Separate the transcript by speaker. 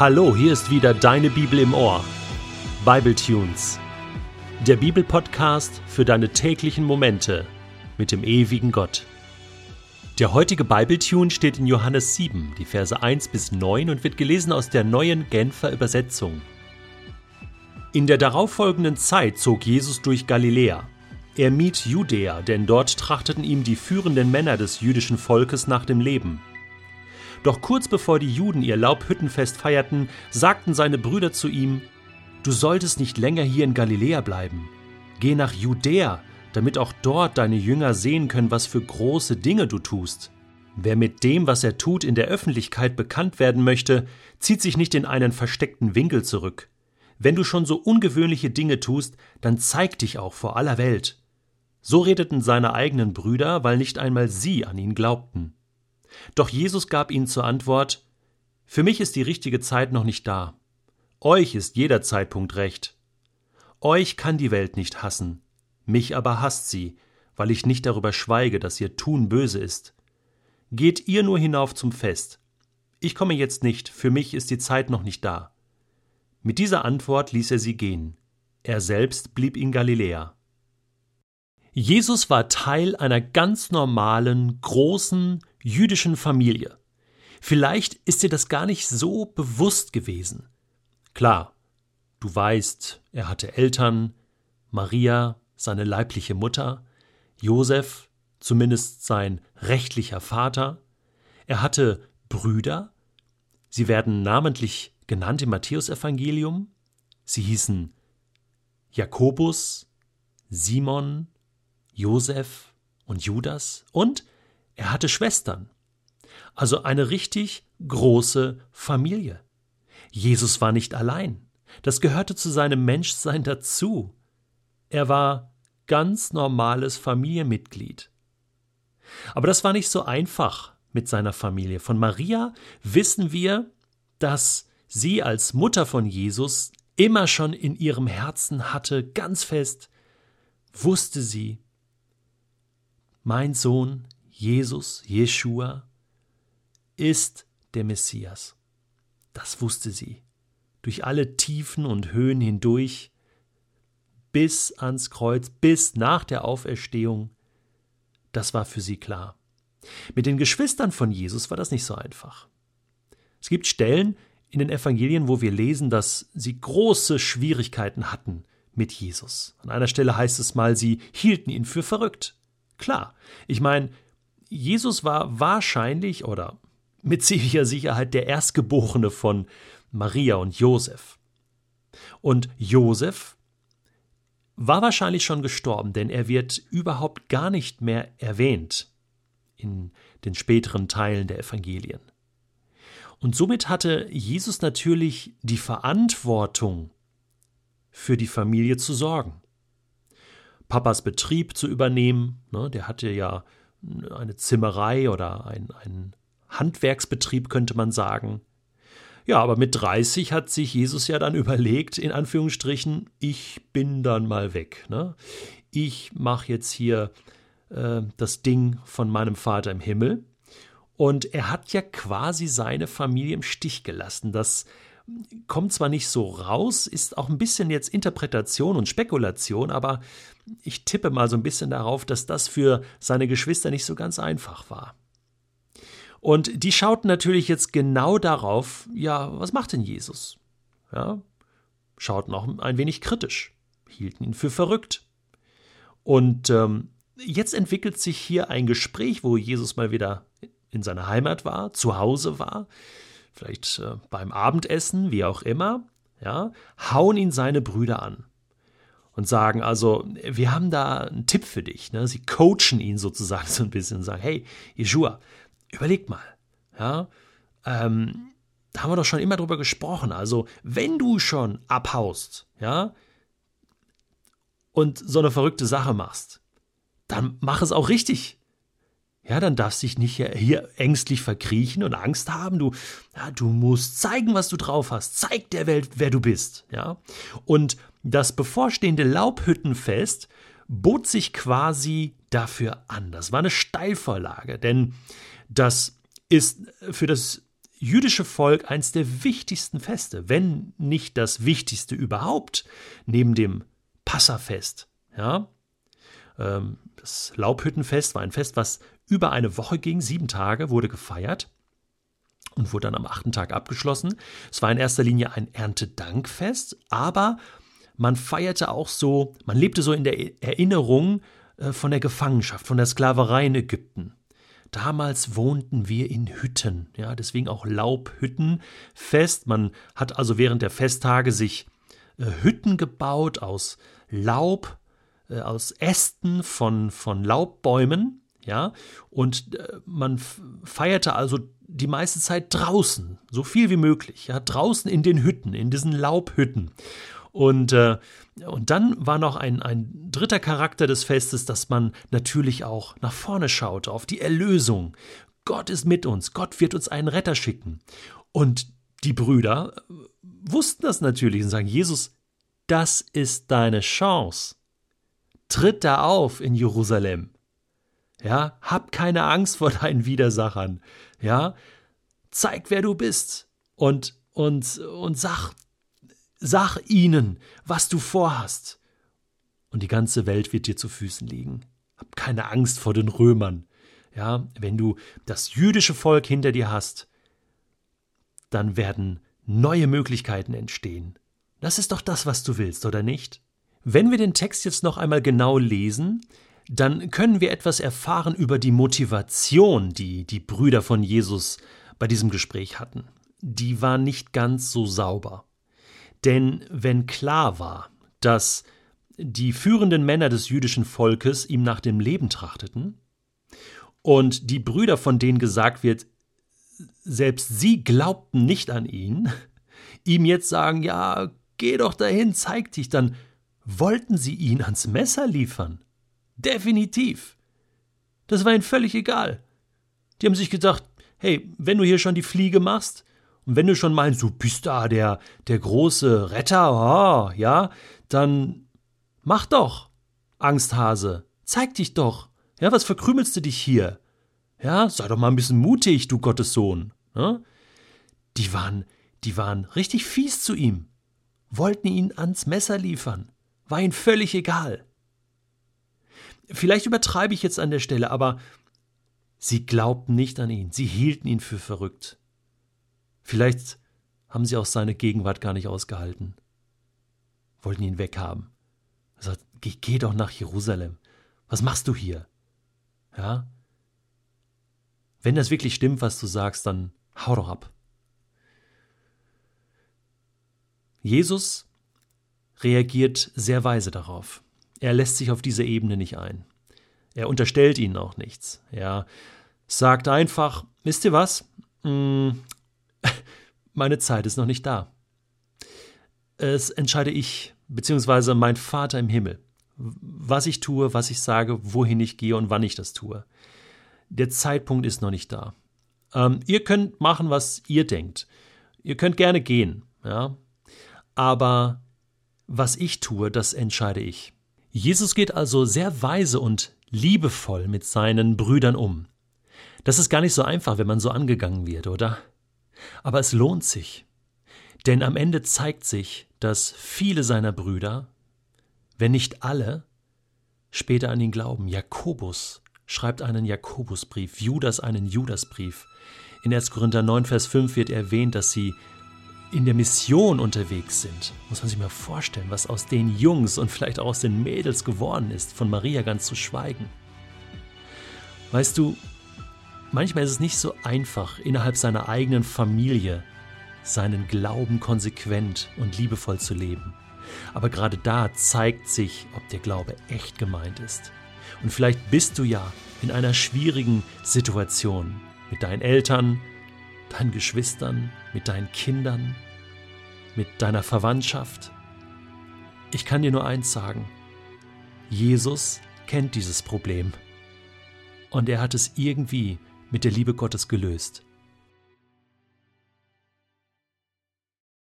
Speaker 1: Hallo, hier ist wieder deine Bibel im Ohr. Bible Tunes. Der Bibelpodcast für deine täglichen Momente mit dem ewigen Gott. Der heutige Bibletune steht in Johannes 7, die Verse 1 bis 9 und wird gelesen aus der neuen Genfer Übersetzung. In der darauffolgenden Zeit zog Jesus durch Galiläa. Er mied Judäa, denn dort trachteten ihm die führenden Männer des jüdischen Volkes nach dem Leben. Doch kurz bevor die Juden ihr Laubhüttenfest feierten, sagten seine Brüder zu ihm, Du solltest nicht länger hier in Galiläa bleiben. Geh nach Judäa, damit auch dort deine Jünger sehen können, was für große Dinge du tust. Wer mit dem, was er tut, in der Öffentlichkeit bekannt werden möchte, zieht sich nicht in einen versteckten Winkel zurück. Wenn du schon so ungewöhnliche Dinge tust, dann zeig dich auch vor aller Welt. So redeten seine eigenen Brüder, weil nicht einmal sie an ihn glaubten. Doch Jesus gab ihnen zur Antwort Für mich ist die richtige Zeit noch nicht da. Euch ist jeder Zeitpunkt recht. Euch kann die Welt nicht hassen, mich aber hasst sie, weil ich nicht darüber schweige, dass ihr Tun böse ist. Geht ihr nur hinauf zum Fest. Ich komme jetzt nicht, für mich ist die Zeit noch nicht da. Mit dieser Antwort ließ er sie gehen. Er selbst blieb in Galiläa. Jesus war Teil einer ganz normalen, großen, jüdischen Familie. Vielleicht ist dir das gar nicht so bewusst gewesen. Klar, du weißt, er hatte Eltern, Maria, seine leibliche Mutter, Josef, zumindest sein rechtlicher Vater, er hatte Brüder, sie werden namentlich genannt im Matthäusevangelium, sie hießen Jakobus, Simon, Josef und Judas und er hatte Schwestern. Also eine richtig große Familie. Jesus war nicht allein. Das gehörte zu seinem Menschsein dazu. Er war ganz normales Familienmitglied. Aber das war nicht so einfach mit seiner Familie. Von Maria wissen wir, dass sie als Mutter von Jesus immer schon in ihrem Herzen hatte, ganz fest, wusste sie, mein Sohn Jesus, Jeshua, ist der Messias. Das wusste sie. Durch alle Tiefen und Höhen hindurch, bis ans Kreuz, bis nach der Auferstehung. Das war für sie klar. Mit den Geschwistern von Jesus war das nicht so einfach. Es gibt Stellen in den Evangelien, wo wir lesen, dass sie große Schwierigkeiten hatten mit Jesus. An einer Stelle heißt es mal, sie hielten ihn für verrückt. Klar, ich meine, Jesus war wahrscheinlich oder mit ziemlicher Sicherheit der Erstgeborene von Maria und Josef. Und Josef war wahrscheinlich schon gestorben, denn er wird überhaupt gar nicht mehr erwähnt in den späteren Teilen der Evangelien. Und somit hatte Jesus natürlich die Verantwortung, für die Familie zu sorgen. Papas Betrieb zu übernehmen. Ne, der hatte ja eine Zimmerei oder ein, Handwerksbetrieb, könnte man sagen. Ja, aber mit 30 hat sich Jesus ja dann überlegt, in Anführungsstrichen, ich bin dann mal weg. Ne? Ich mache jetzt hier äh, das Ding von meinem Vater im Himmel. Und er hat ja quasi seine Familie im Stich gelassen. Das kommt zwar nicht so raus, ist auch ein bisschen jetzt Interpretation und Spekulation, aber ich tippe mal so ein bisschen darauf, dass das für seine Geschwister nicht so ganz einfach war. Und die schauten natürlich jetzt genau darauf, ja, was macht denn Jesus? Ja, schauten auch ein wenig kritisch, hielten ihn für verrückt. Und ähm, jetzt entwickelt sich hier ein Gespräch, wo Jesus mal wieder in seiner Heimat war, zu Hause war, vielleicht äh, beim Abendessen, wie auch immer, ja, hauen ihn seine Brüder an und sagen also, wir haben da einen Tipp für dich. Ne? Sie coachen ihn sozusagen so ein bisschen und sagen, hey, Jeshua, überleg mal, ja, ähm, da haben wir doch schon immer drüber gesprochen. Also, wenn du schon abhaust, ja, und so eine verrückte Sache machst, dann mach es auch richtig ja, dann darfst du dich nicht hier ängstlich verkriechen und Angst haben. Du, ja, du musst zeigen, was du drauf hast. Zeig der Welt, wer du bist. Ja. Und das bevorstehende Laubhüttenfest bot sich quasi dafür an. Das war eine Steilvorlage, denn das ist für das jüdische Volk eines der wichtigsten Feste, wenn nicht das wichtigste überhaupt, neben dem Passafest. Ja? Ähm, das Laubhüttenfest war ein Fest, was über eine Woche ging, sieben Tage, wurde gefeiert und wurde dann am achten Tag abgeschlossen. Es war in erster Linie ein Erntedankfest, aber man feierte auch so, man lebte so in der Erinnerung äh, von der Gefangenschaft, von der Sklaverei in Ägypten. Damals wohnten wir in Hütten, ja, deswegen auch Laubhüttenfest. Man hat also während der Festtage sich äh, Hütten gebaut aus Laub, äh, aus Ästen von, von Laubbäumen, ja, und äh, man feierte also die meiste Zeit draußen, so viel wie möglich, ja, draußen in den Hütten, in diesen Laubhütten. Und, äh, und dann war noch ein, ein dritter Charakter des Festes, dass man natürlich auch nach vorne schaute, auf die Erlösung. Gott ist mit uns, Gott wird uns einen Retter schicken. Und die Brüder äh, wussten das natürlich und sagen, Jesus, das ist deine Chance. Tritt da auf in Jerusalem. Ja, hab keine Angst vor deinen Widersachern. Ja, zeig, wer du bist und und und sag sag ihnen, was du vorhast. Und die ganze Welt wird dir zu Füßen liegen. Hab keine Angst vor den Römern. Ja, wenn du das jüdische Volk hinter dir hast, dann werden neue Möglichkeiten entstehen. Das ist doch das, was du willst, oder nicht? Wenn wir den Text jetzt noch einmal genau lesen, dann können wir etwas erfahren über die Motivation, die die Brüder von Jesus bei diesem Gespräch hatten. Die war nicht ganz so sauber. Denn wenn klar war, dass die führenden Männer des jüdischen Volkes ihm nach dem Leben trachteten, und die Brüder, von denen gesagt wird, selbst sie glaubten nicht an ihn, ihm jetzt sagen, ja, Geh doch dahin, zeig dich, dann wollten sie ihn ans Messer liefern. Definitiv. Das war ihnen völlig egal. Die haben sich gedacht, hey, wenn du hier schon die Fliege machst, und wenn du schon meinst, du bist da der, der große Retter, oh, ja, dann mach doch, Angsthase, zeig dich doch. Ja, was verkrümelst du dich hier? Ja, sei doch mal ein bisschen mutig, du Gottes Sohn. Ne? Die waren, die waren richtig fies zu ihm wollten ihn ans Messer liefern. War ihnen völlig egal. Vielleicht übertreibe ich jetzt an der Stelle, aber sie glaubten nicht an ihn, sie hielten ihn für verrückt. Vielleicht haben sie auch seine Gegenwart gar nicht ausgehalten, wollten ihn weghaben. Er sagt, geh, geh doch nach Jerusalem. Was machst du hier? Ja? Wenn das wirklich stimmt, was du sagst, dann hau doch ab. Jesus reagiert sehr weise darauf. Er lässt sich auf diese Ebene nicht ein. Er unterstellt ihnen auch nichts. Er sagt einfach, wisst ihr was? Hm, meine Zeit ist noch nicht da. Es entscheide ich, beziehungsweise mein Vater im Himmel, was ich tue, was ich sage, wohin ich gehe und wann ich das tue. Der Zeitpunkt ist noch nicht da. Ähm, ihr könnt machen, was ihr denkt. Ihr könnt gerne gehen, ja, aber was ich tue, das entscheide ich. Jesus geht also sehr weise und liebevoll mit seinen Brüdern um. Das ist gar nicht so einfach, wenn man so angegangen wird, oder? Aber es lohnt sich. Denn am Ende zeigt sich, dass viele seiner Brüder, wenn nicht alle, später an ihn glauben. Jakobus schreibt einen Jakobusbrief, Judas einen Judasbrief. In 1. Korinther 9, Vers 5 wird erwähnt, dass sie in der Mission unterwegs sind, muss man sich mal vorstellen, was aus den Jungs und vielleicht auch aus den Mädels geworden ist, von Maria ganz zu schweigen. Weißt du, manchmal ist es nicht so einfach, innerhalb seiner eigenen Familie seinen Glauben konsequent und liebevoll zu leben. Aber gerade da zeigt sich, ob der Glaube echt gemeint ist. Und vielleicht bist du ja in einer schwierigen Situation mit deinen Eltern, deinen Geschwistern, mit deinen Kindern, mit deiner Verwandtschaft. Ich kann dir nur eins sagen. Jesus kennt dieses Problem. Und er hat es irgendwie mit der Liebe Gottes gelöst.